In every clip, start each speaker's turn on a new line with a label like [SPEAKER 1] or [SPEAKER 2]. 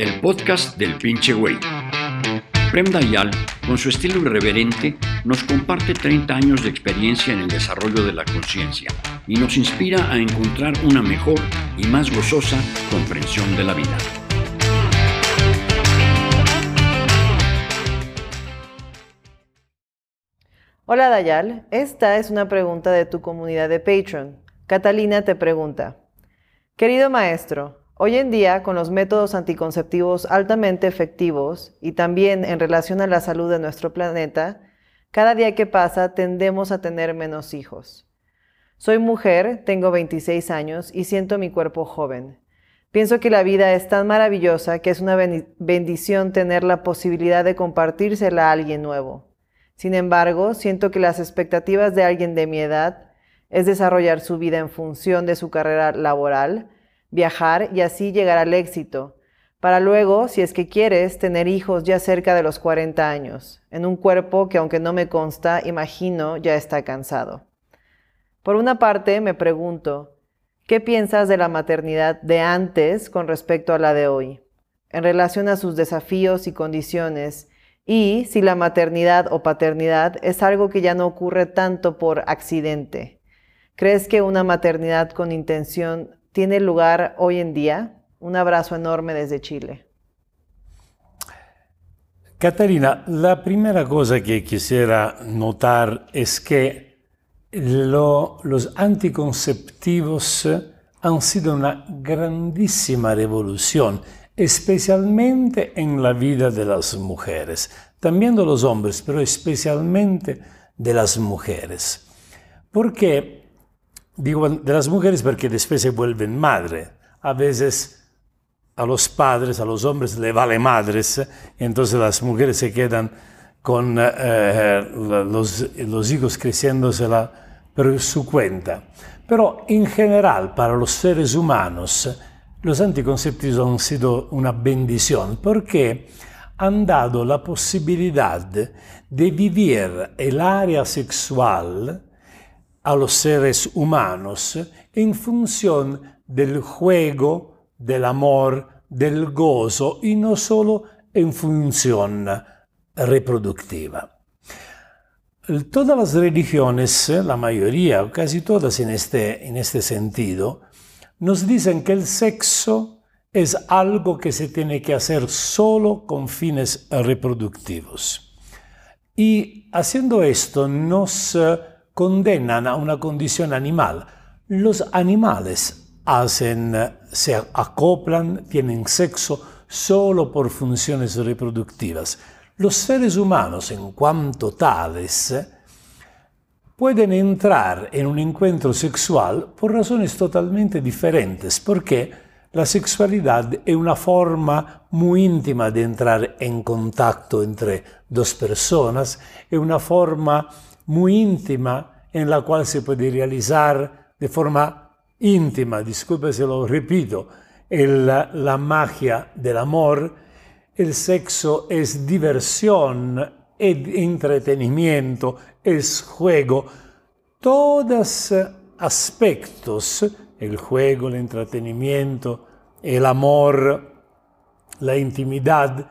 [SPEAKER 1] el podcast del pinche güey. Prem Dayal, con su estilo irreverente, nos comparte 30 años de experiencia en el desarrollo de la conciencia y nos inspira a encontrar una mejor y más gozosa comprensión de la vida.
[SPEAKER 2] Hola Dayal, esta es una pregunta de tu comunidad de Patreon. Catalina te pregunta, querido maestro, Hoy en día, con los métodos anticonceptivos altamente efectivos y también en relación a la salud de nuestro planeta, cada día que pasa tendemos a tener menos hijos. Soy mujer, tengo 26 años y siento mi cuerpo joven. Pienso que la vida es tan maravillosa que es una bendición tener la posibilidad de compartírsela a alguien nuevo. Sin embargo, siento que las expectativas de alguien de mi edad es desarrollar su vida en función de su carrera laboral, viajar y así llegar al éxito, para luego, si es que quieres, tener hijos ya cerca de los 40 años, en un cuerpo que aunque no me consta, imagino ya está cansado. Por una parte, me pregunto, ¿qué piensas de la maternidad de antes con respecto a la de hoy, en relación a sus desafíos y condiciones, y si la maternidad o paternidad es algo que ya no ocurre tanto por accidente? ¿Crees que una maternidad con intención tiene lugar hoy en día. Un abrazo enorme desde Chile.
[SPEAKER 3] Catarina, la primera cosa que quisiera notar es que los anticonceptivos han sido una grandísima revolución, especialmente en la vida de las mujeres, también de los hombres, pero especialmente de las mujeres. Porque Digo de las mujeres porque después se vuelven madre. A veces a los padres, a los hombres le vale madres, entonces las mujeres se quedan con eh, eh, los, los, hijos creciéndosela por su cuenta. Pero en general, para los seres humanos, los anticonceptivos han sido una bendición porque han dado la posibilidad de vivir el área sexual a los seres humanos en función del juego, del amor, del gozo y no solo en función reproductiva. Todas las religiones, la mayoría casi todas en este, en este sentido, nos dicen que el sexo es algo que se tiene que hacer solo con fines reproductivos. Y haciendo esto nos condenan a una condición animal. Los animales hacen, se acoplan, tienen sexo solo por funciones reproductivas. Los seres humanos, en cuanto tales, pueden entrar en un encuentro sexual por razones totalmente diferentes, porque la sexualidad es una forma muy íntima de entrar en contacto entre dos personas, es una forma muy íntima en la cual se puede realizar de forma íntima, disculpe si lo repito, el, la magia del amor, el sexo es diversión, es entretenimiento, es juego, todos aspectos, el juego, el entretenimiento, el amor, la intimidad,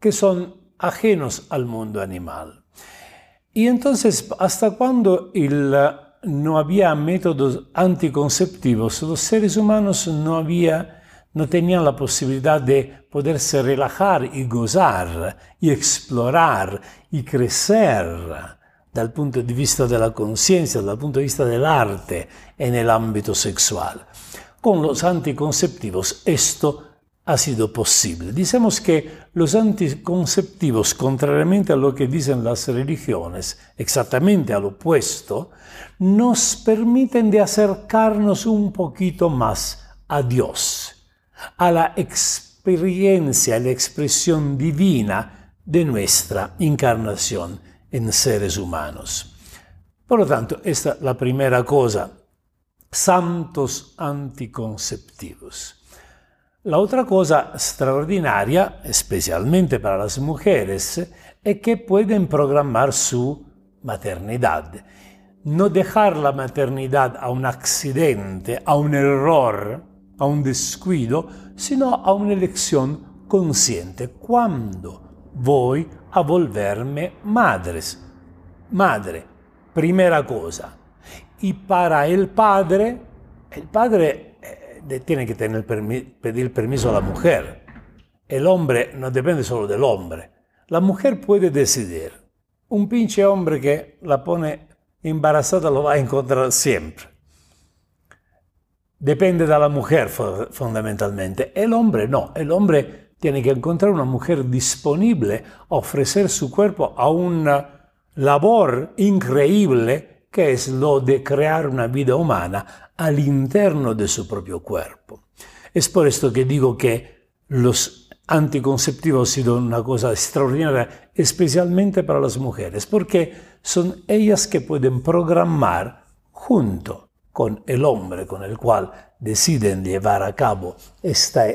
[SPEAKER 3] que son ajenos al mundo animal. Y entonces, ¿hasta cuando no había métodos anticonceptivos? Los seres humanos no, tenían la posibilidad de poderse relajar y gozar y explorar y crecer dal punto de vista de la conciencia, dal punto de vista del arte en el ámbito sexual. Con los anticonceptivos esto ha sido posible. Dicemos que los anticonceptivos, contrariamente a lo que dicen las religiones, exactamente al opuesto, nos permiten de acercarnos un poquito más a Dios, a la experiencia, la expresión divina de nuestra encarnación en seres humanos. Por lo tanto, esta es la primera cosa, santos anticonceptivos. La otra cosa extraordinaria, especialmente para las mujeres, es que pueden programar su maternidad. No dejar la maternidad a un accidente, a un error, a un descuido, sino a una elección consciente. ¿Cuándo voy a volverme madres? Madre, primera cosa. Y para el padre, el padre tiene que tener pedir permiso a la mujer. El hombre no depende solo del hombre. La mujer puede decidir. Un pinche hombre que la pone embarazada lo va a encontrar siempre. Depende de la mujer fundamentalmente. El hombre no. El hombre tiene que encontrar una mujer disponible a ofrecer su cuerpo a una labor increíble que es lo de crear una vida humana al interno de su propio cuerpo. Es por esto que digo que los anticonceptivos han sido una cosa extraordinaria, especialmente para las mujeres, porque son ellas que pueden programar junto con el hombre con el cual deciden llevar a cabo esta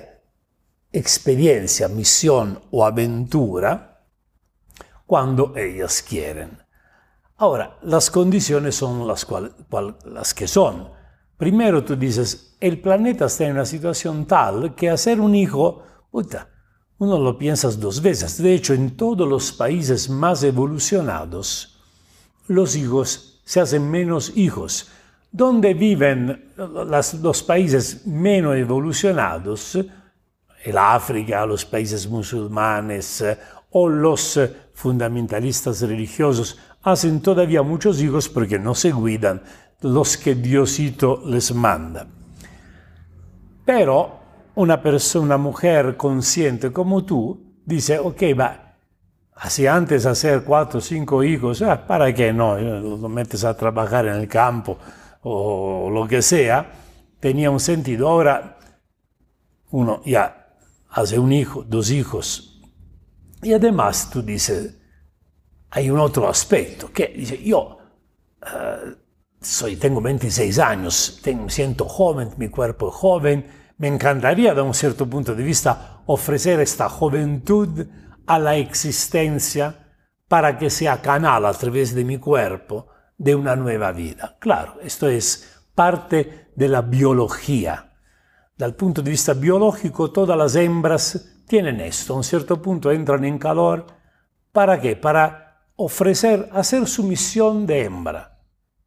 [SPEAKER 3] experiencia, misión o aventura, cuando ellas quieren. Ahora, las condiciones son las, que son. Primero tú dices, el planeta está en una situación tal que hacer un hijo, puta, uno lo piensas dos veces. De hecho, en todos los países más evolucionados, los hijos se hacen menos hijos. Donde viven los países menos evolucionados, el África, los países musulmanes o los fundamentalistas religiosos, hacen todavía muchos hijos porque no se cuidan los que Diosito les manda. Pero una persona, una mujer consciente como tú, dice, ok, va, así antes hacer cuatro o cinco hijos, ah, ¿para qué no? Lo metes a trabajar en el campo o lo que sea, tenía un sentido. Ahora uno ya hace un hijo, dos hijos. Y además tú dices, hay un otro aspecto, que dice, yo soy, tengo 26 años, tengo, siento joven, mi cuerpo es joven, me encantaría de un cierto punto de vista ofrecer esta juventud a la existencia para que sea canal a través de mi cuerpo de una nueva vida. Claro, esto es parte de la biología. Dal punto de vista biológico, todas las hembras tienen esto. A un cierto punto entran en calor. ¿Para qué? Para ofrecer, hacer su misión de hembra.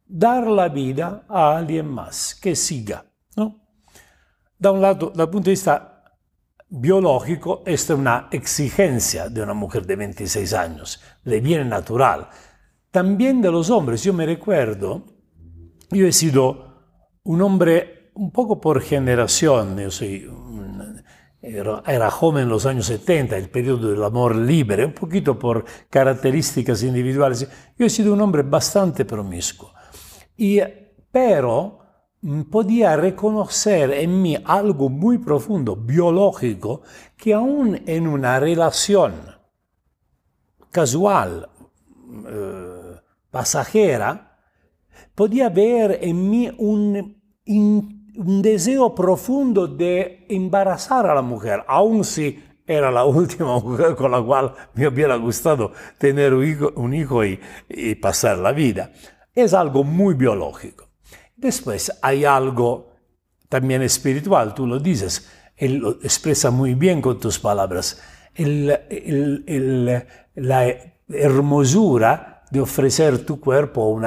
[SPEAKER 3] Dar la vida a alguien más que siga. ¿no? Da un lado, dal punto de vista biológico, esta es una exigencia de una mujer de 26 años, le viene natural. También de los hombres, yo me recuerdo, yo he sido un hombre un poco por generación, yo soy, era, joven en los años 70, el periodo del amor libre, un poquito por características individuales, yo he sido un hombre bastante promiscuo. Pero Mm, podía reconocer en mí algo muy profundo, biológico, que aún en una relación casual, eh, pasajera, podía ver en mí un, un deseo profundo de embarazar a la mujer, aun si era la última mujer con la cual me hubiera gustado tener un hijo, y, pasar la vida. Es algo muy biológico. Después hay algo también espiritual, tú lo dices, él lo expresa muy bien con tus palabras, el, la hermosura de ofrecer tu cuerpo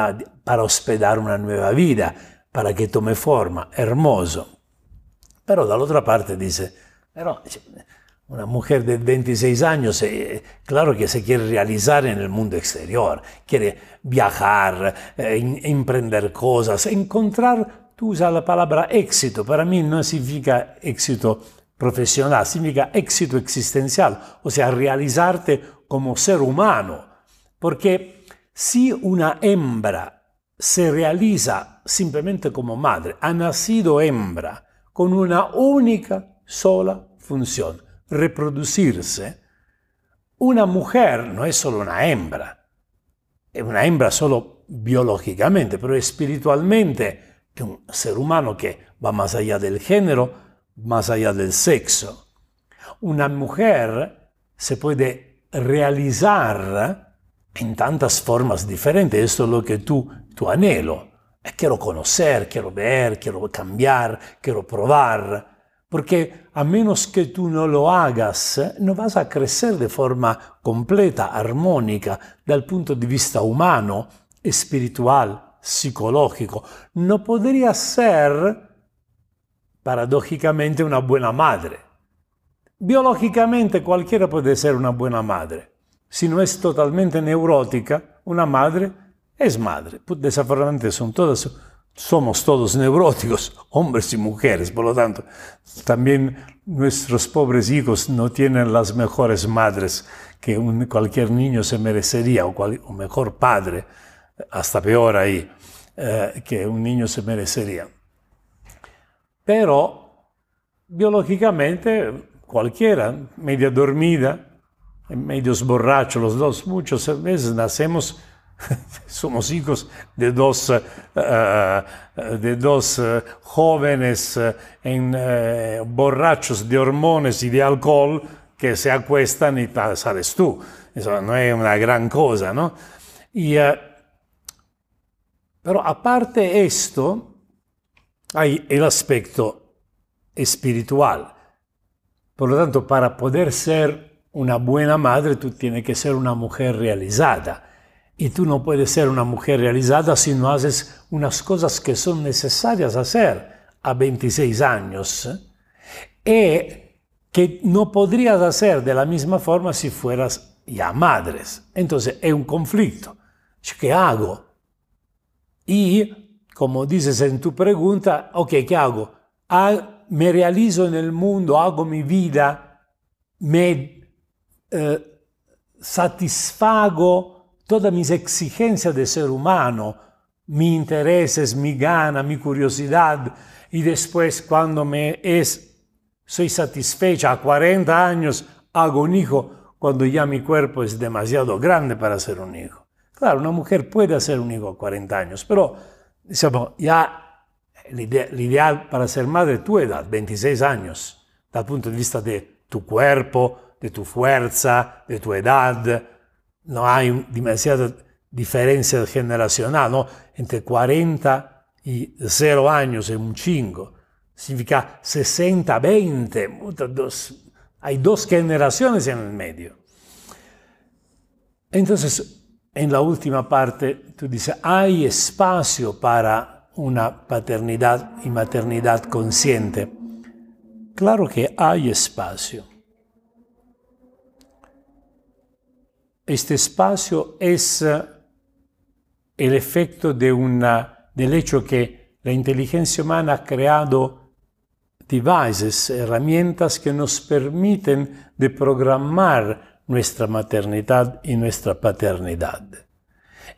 [SPEAKER 3] para hospedar una nueva vida, para que tome forma, hermoso. Pero de la otra parte dice, pero una mujer de 26 años, eh, claro que se quiere realizar en el mundo exterior, quiere viajar, eh, emprender cosas, encontrar, tú usas la palabra éxito, para mí no significa éxito profesional, significa éxito existencial, o sea, realizarte como ser humano, porque si una hembra se realiza simplemente como madre, ha nacido hembra con una única sola función, reproducirse, una mujer no es solo una hembra, es una hembra solo biológicamente, pero espiritualmente es un ser humano que va más allá del género, más allá del sexo. Una mujer se puede realizar en tantas formas diferentes, esto es lo que tú, tu anhelo. Quiero conocer, quiero ver, quiero cambiar, quiero probar, porque a menos que tú no lo hagas, no vas a crecer de forma completa, armónica, dal punto di vista humano, espiritual, psicológico. No podría ser, paradójicamente, una buena madre. Biológicamente cualquiera puede ser una buena madre. Si no es totalmente neurótica, una madre es madre. Desafortunadamente somos todos neuróticos, hombres y mujeres, por lo tanto, también nuestros pobres hijos no tienen las mejores madres que cualquier niño se merecería, o, mejor padre, hasta peor ahí, eh, que un niño se merecería. Pero, biológicamente, cualquiera, media dormida, medios borrachos, los dos, muchas veces nacemos somos hijos de dos, uh, de dos uh, jóvenes en, borrachos de hormonas y de alcohol que se acuestan y sabes tú. No es una gran cosa, ¿no? Pero aparte esto, hay el aspecto espiritual. Por lo tanto, para poder ser una buena madre, tú tienes que ser una mujer realizada y tú no puedes ser una mujer realizada si no haces unas cosas que son necesarias hacer a 26 años y que no podrías hacer de la misma forma si fueras ya madres. Entonces es un conflicto. ¿Qué hago? Y, como dices en tu pregunta, ok, ¿qué hago? Ah, me realizo en el mundo, hago mi vida, me eh, satisfago todas mis exigencias de ser humano, mi intereses, mi gana, mi curiosidad, y después cuando me es, soy satisfecha a 40 años, hago un hijo cuando ya mi cuerpo es demasiado grande para ser un hijo. Claro, una mujer puede hacer un hijo a 40 años, pero digamos, ya el, ideal para ser madre tu edad, 26 años, dal punto de vista de tu cuerpo, de tu fuerza, de tu edad, no hay demasiada diferencia generacional, ¿no? Entre 40 y 0 años es un chingo. Significa 60, 20, hay dos generaciones en el medio. Entonces, en la última parte, tú dices, hay espacio para una paternidad y maternidad consciente. Claro que hay espacio. Este espacio es eh, el efecto de una, del hecho que la inteligencia humana ha creado devices, herramientas que nos permiten de programar nuestra maternidad y nuestra paternidad.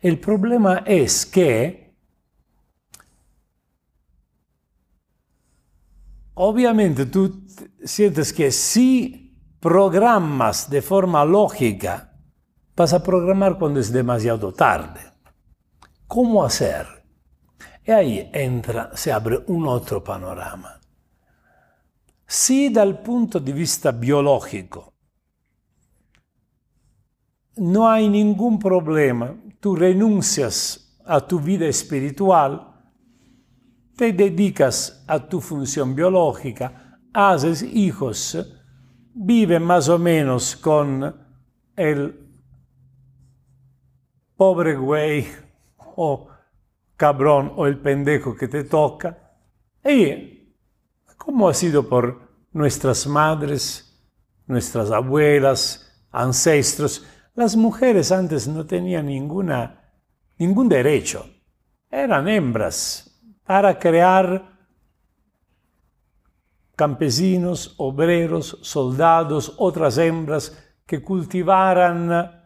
[SPEAKER 3] El problema es que obviamente tú sientes que si programas de forma lógica vas a programar cuando es demasiado tarde. ¿Cómo hacer? Y ahí entra, se abre un otro panorama. Si dal punto di vista biológico no hay ningún problema, tú renuncias a tu vida espiritual, te dedicas a tu función biológica, haces hijos, vives más o menos con el pobre güey o cabrón o el pendejo que te toca. Y como ha sido por nuestras madres, nuestras abuelas, ancestros, las mujeres antes no tenían ninguna, ningún derecho. Eran hembras para crear campesinos, obreros, soldados, otras hembras que cultivaran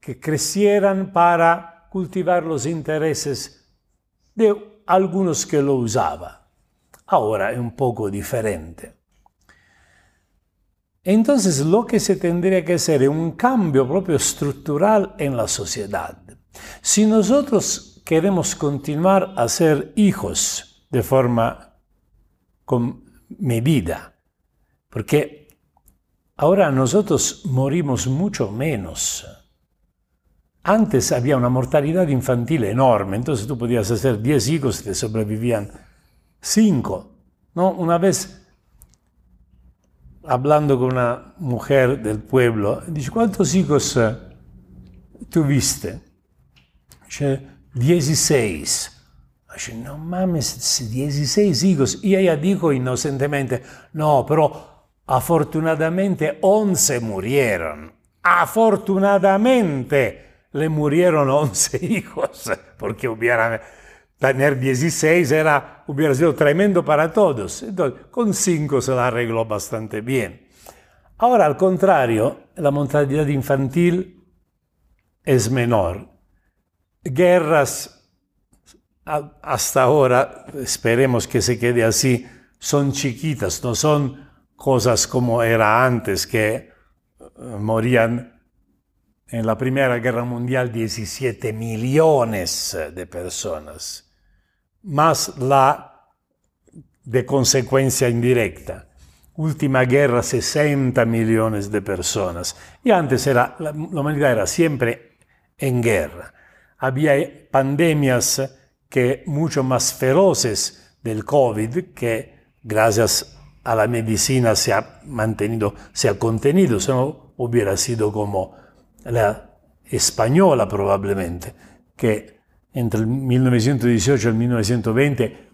[SPEAKER 3] que crecieran para cultivar los intereses de algunos que lo usaban. Ahora es un poco diferente. Entonces lo que se tendría que hacer es un cambio propio estructural en la sociedad. Si nosotros queremos continuar a ser hijos de forma con medida, porque ahora nosotros morimos mucho menos antes había una mortalidad infantil enorme, entonces tú podías hacer 10 hijos y te sobrevivían 5. ¿no? Una vez hablando con una mujer del pueblo, dice, ¿cuántos hijos eh, tuviste? Dice, 16. Dice, no mames, 16 hijos. Y ella dijo inocentemente, no, pero afortunadamente 11 murieron. Afortunadamente le murieron 11 hijos, porque hubiera tener 16 era, hubiera sido tremendo para todos. Entonces, con 5 se la arregló bastante bien. Ahora, al contrario, la mortalidad infantil es menor. Guerras, hasta ahora, esperemos que se quede así, son chiquitas, no son cosas como era antes, que eh, morían en la Primera Guerra Mundial 17 millones de personas más la de consecuencia indirecta. Última guerra, 60 millones de personas. Y antes era, la, humanidad era siempre en guerra. Había pandemias que mucho más feroces del COVID, que gracias a la medicina se ha mantenido, se ha contenido, si no hubiera sido como la española probablemente, que entre el 1918 y el 1920,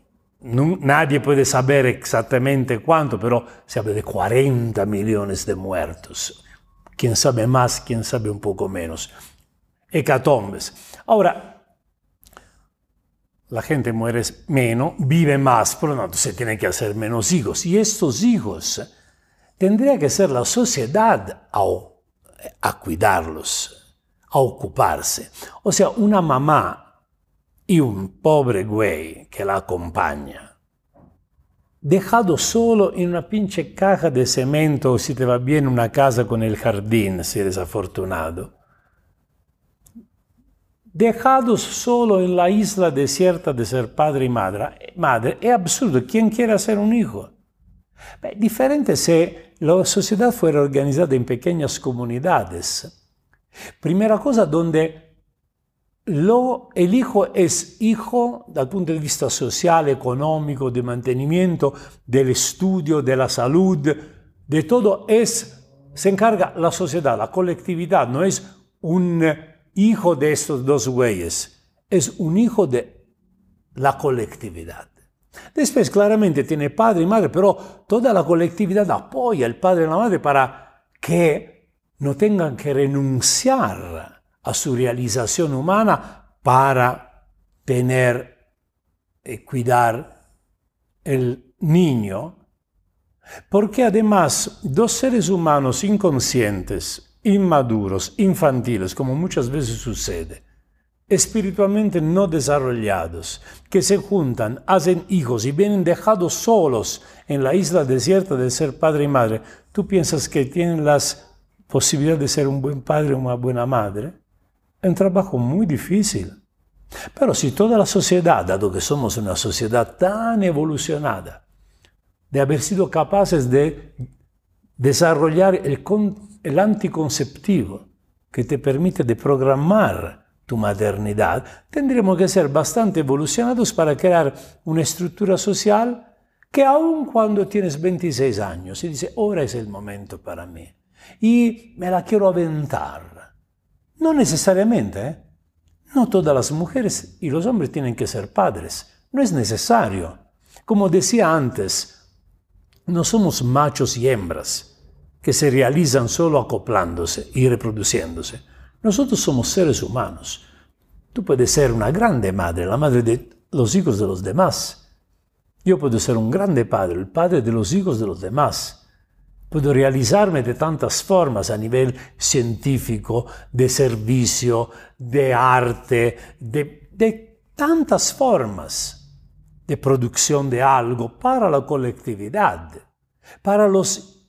[SPEAKER 3] nadie puede saber exactamente cuánto, pero se habla de 40 millones de muertos. Quién sabe más, quién sabe un poco menos. Hecatombes. Ahora, la gente muere menos, vive más, por lo tanto se tiene que hacer menos hijos. Y estos hijos tendría que ser la sociedad a, a cuidarlos, a ocuparse. O sea, una mamá y un pobre güey que la acompaña, dejado solo en una pinche caja de cemento o si te va bien una casa con el jardín, si eres afortunado. Dejados solo en la isla desierta de ser padre y madre, madre es absurdo. ¿Quién quiere hacer un hijo? Diferente si la sociedad fuera organizada en pequeñas comunidades. Primera cosa, donde lo, el hijo es hijo dal punto de vista social, económico, de mantenimiento, del estudio, de la salud, de todo, se encarga la sociedad, la colectividad, no es un hijo de estos dos güeyes, es un hijo de la colectividad. Después claramente tiene padre y madre, pero toda la colectividad apoya al padre y la madre para que no tengan que renunciar a su realización humana para tener y cuidar el niño, porque además dos seres humanos inconscientes, inmaduros, infantiles, como muchas veces sucede, espiritualmente no desarrollados, que se juntan, hacen hijos y vienen dejados solos en la isla desierta de ser padre y madre, ¿tú piensas que tienen las posibilidades de ser un buen padre o una buena madre? Es un trabajo muy difícil. Pero si toda la sociedad, dado que somos una sociedad tan evolucionada, de haber sido capaces de desarrollar el, el anticonceptivo que te permite de programar tu maternidad, tendremos que ser bastante evolucionados para crear una estructura social que aun cuando tienes 26 años y dice, ahora es el momento para mí y me la quiero aventar, no necesariamente, ¿eh? No todas las mujeres y los hombres tienen que ser padres. No es necesario. Como decía antes, no somos machos y hembras que se realizan solo acoplándose y reproduciéndose. Nosotros somos seres humanos. Tú puedes ser una grande madre, la madre de los hijos de los demás. Yo puedo ser un grande padre, el padre de los hijos de los demás. Puedo realizarme de tantas formas a nivel científico, de servicio, de arte, de, tantas formas de producción de algo para la colectividad, para los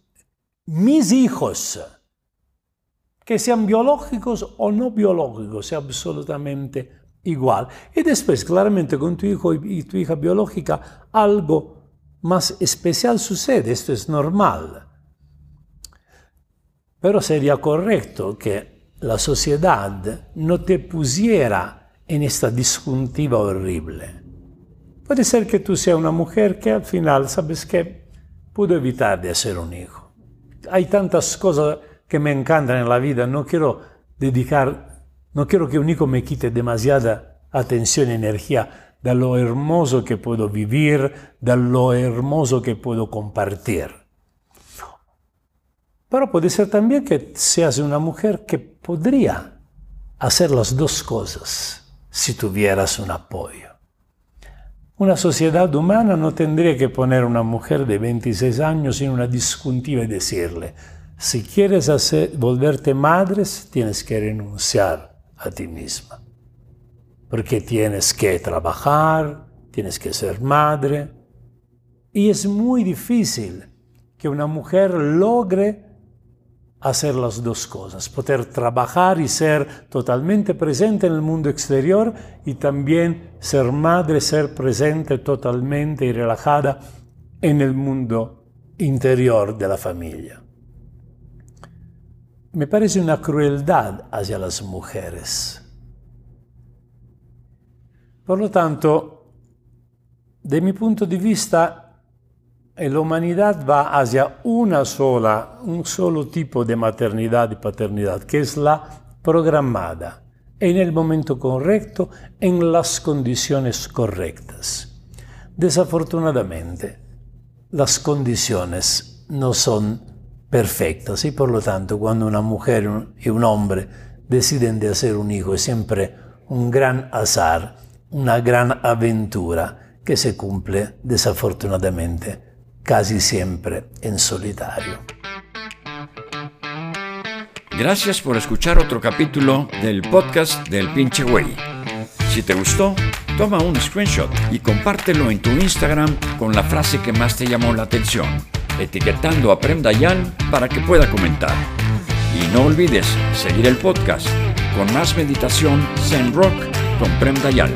[SPEAKER 3] mis hijos, que sean biológicos o no biológicos, sea absolutamente igual. Y después, claramente, con tu hijo y tu hija biológica, algo más especial sucede, esto es normal. Pero sería correcto que la sociedad no te pusiera en esta disjuntiva horrible. Puede ser que tú seas una mujer que al final, ¿sabes qué? Pudo evitar de hacer un hijo. hay tantas cosas que me encantan en la vida, no quiero dedicar, no quiero que un hijo me quite demasiada atención y energía de lo hermoso que puedo vivir, de lo hermoso que puedo compartir. Pero puede ser también que seas una mujer que podría hacer las dos cosas si tuvieras un apoyo. Una sociedad humana no tendría que poner a una mujer de 26 años en una disjuntiva y decirle, si quieres hacer, volverte madre, tienes que renunciar a ti misma. Porque tienes que trabajar, tienes que ser madre. Y es muy difícil que una mujer logre hacer las dos cosas, poder trabajar y ser totalmente presente en el mundo exterior y también ser madre, ser presente totalmente y relajada en el mundo interior de la familia. Me parece una crueldad hacia las mujeres. Por lo tanto, de mi punto de vista, la humanidad va hacia una sola, un solo tipo de maternidad y paternidad, que es la programada, en el momento correcto, en las condiciones correctas. Desafortunadamente, las condiciones no son perfectas y por lo tanto cuando una mujer y un hombre deciden de hacer un hijo es siempre un gran azar, una gran aventura que se cumple desafortunadamente casi siempre en solitario.
[SPEAKER 1] Gracias por escuchar otro capítulo del podcast del pinche güey. Si te gustó, toma un screenshot y compártelo en tu Instagram con la frase que más te llamó la atención, etiquetando a Prem Dayan para que pueda comentar. Y no olvides seguir el podcast con más meditación Zen Rock con Prem Dayan.